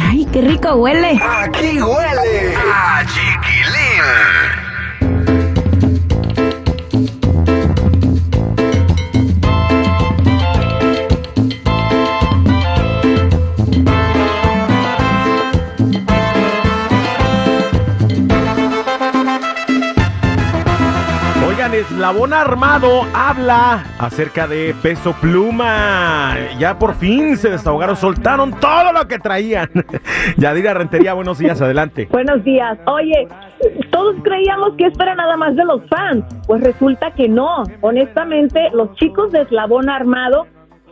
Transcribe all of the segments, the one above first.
Ay, qué rico huele. Aquí huele a Eslabón Armado habla acerca de peso pluma. Ya por fin se desahogaron, soltaron todo lo que traían. Yadira Rentería, buenos días, adelante. Buenos días. Oye, todos creíamos que esto era nada más de los fans. Pues resulta que no. Honestamente, los chicos de Eslabón Armado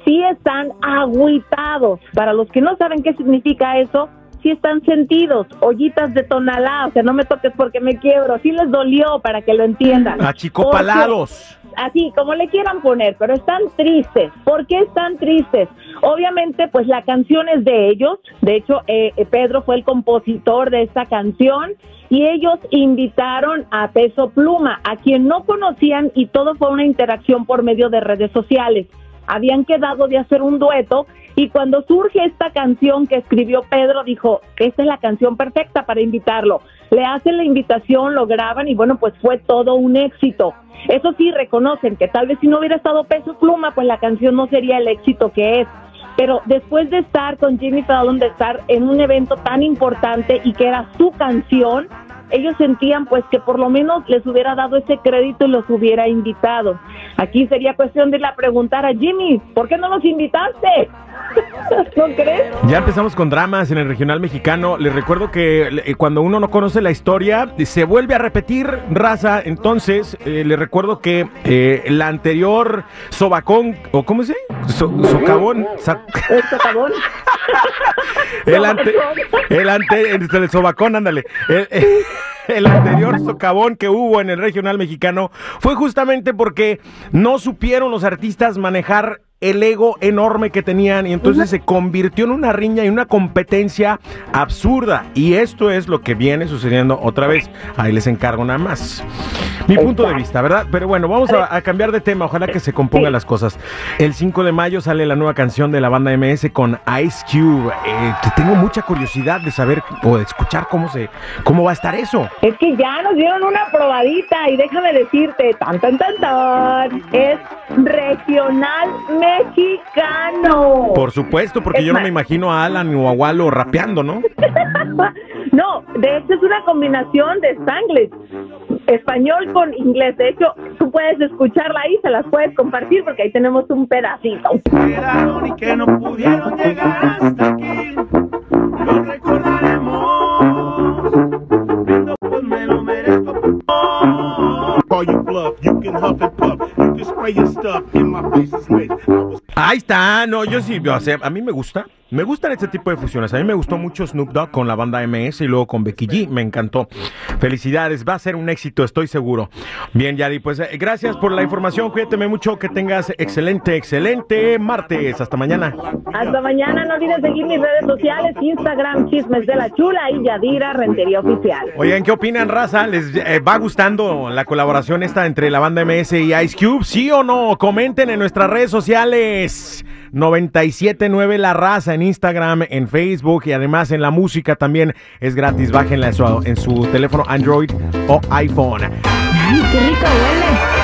sí están agüitados. Para los que no saben qué significa eso, sí están sentidos, ollitas de tonalá, o sea, no me toques porque me quiebro, sí les dolió para que lo entiendan. Achicopalados. Porque- Así, como le quieran poner, pero están tristes. ¿Por qué están tristes? Obviamente, pues la canción es de ellos. De hecho, eh, eh, Pedro fue el compositor de esta canción y ellos invitaron a Peso Pluma, a quien no conocían y todo fue una interacción por medio de redes sociales. Habían quedado de hacer un dueto y cuando surge esta canción que escribió Pedro, dijo, esta es la canción perfecta para invitarlo. Le hacen la invitación, lo graban y bueno, pues fue todo un éxito. Eso sí, reconocen que tal vez si no hubiera estado Peso Pluma, pues la canción no sería el éxito que es. Pero después de estar con Jimmy Fallon, de estar en un evento tan importante y que era su canción, ellos sentían pues que por lo menos les hubiera dado ese crédito y los hubiera invitado. Aquí sería cuestión de ir a preguntar a Jimmy, ¿por qué no los invitaste? ¿No crees? Ya empezamos con dramas en el regional mexicano. Les recuerdo que eh, cuando uno no conoce la historia, se vuelve a repetir raza. Entonces, eh, les recuerdo que eh, la anterior sobacón, o ¿cómo se? So- socavón. El socavón. el, ante, el, ante, el sobacón, ándale. El, el anterior socavón que hubo en el regional mexicano fue justamente porque no supieron los artistas manejar el ego enorme que tenían y entonces se convirtió en una riña y una competencia absurda. Y esto es lo que viene sucediendo otra vez. Ahí les encargo nada más. Mi punto de vista, ¿verdad? Pero bueno, vamos a, a cambiar de tema. Ojalá que se compongan las cosas. El 5 de mayo sale la nueva canción de la banda MS con Ice Cube. Eh, tengo mucha curiosidad de saber o de escuchar cómo, se, cómo va a estar eso. Es que ya nos dieron una probadita y déjame decirte, tan tan tan tan, es regional mexicano. Por supuesto, porque Es yo no me imagino a Alan o a Walo rapeando, ¿no? No, de hecho es una combinación de Spanglish, español con inglés. De hecho, tú puedes escucharla ahí, se las puedes compartir porque ahí tenemos un pedacito. y que no pudieron llegar hasta aquí. Ahí está, no, yo sí, o sea, a mí me gusta, me gustan este tipo de fusiones. A mí me gustó mucho Snoop Dogg con la banda MS y luego con Becky G, me encantó. Felicidades, va a ser un éxito, estoy seguro. Bien, Yari, pues eh, gracias por la información, cuídate mucho, que tengas excelente, excelente martes. Hasta mañana. Hasta mañana, no olvides seguir mis redes sociales, Instagram, Chismes de la Chula y Yadira Rentería Oficial. Oigan, ¿qué opinan, raza? ¿Les eh, va gustando la colaboración esta entre la banda MS y Ice Cube? ¿Sí o no? Comenten en nuestras redes sociales. 979 La Raza Instagram, en Facebook y además en la música también es gratis. Bájenla en su, en su teléfono Android o iPhone. Ay, qué rico.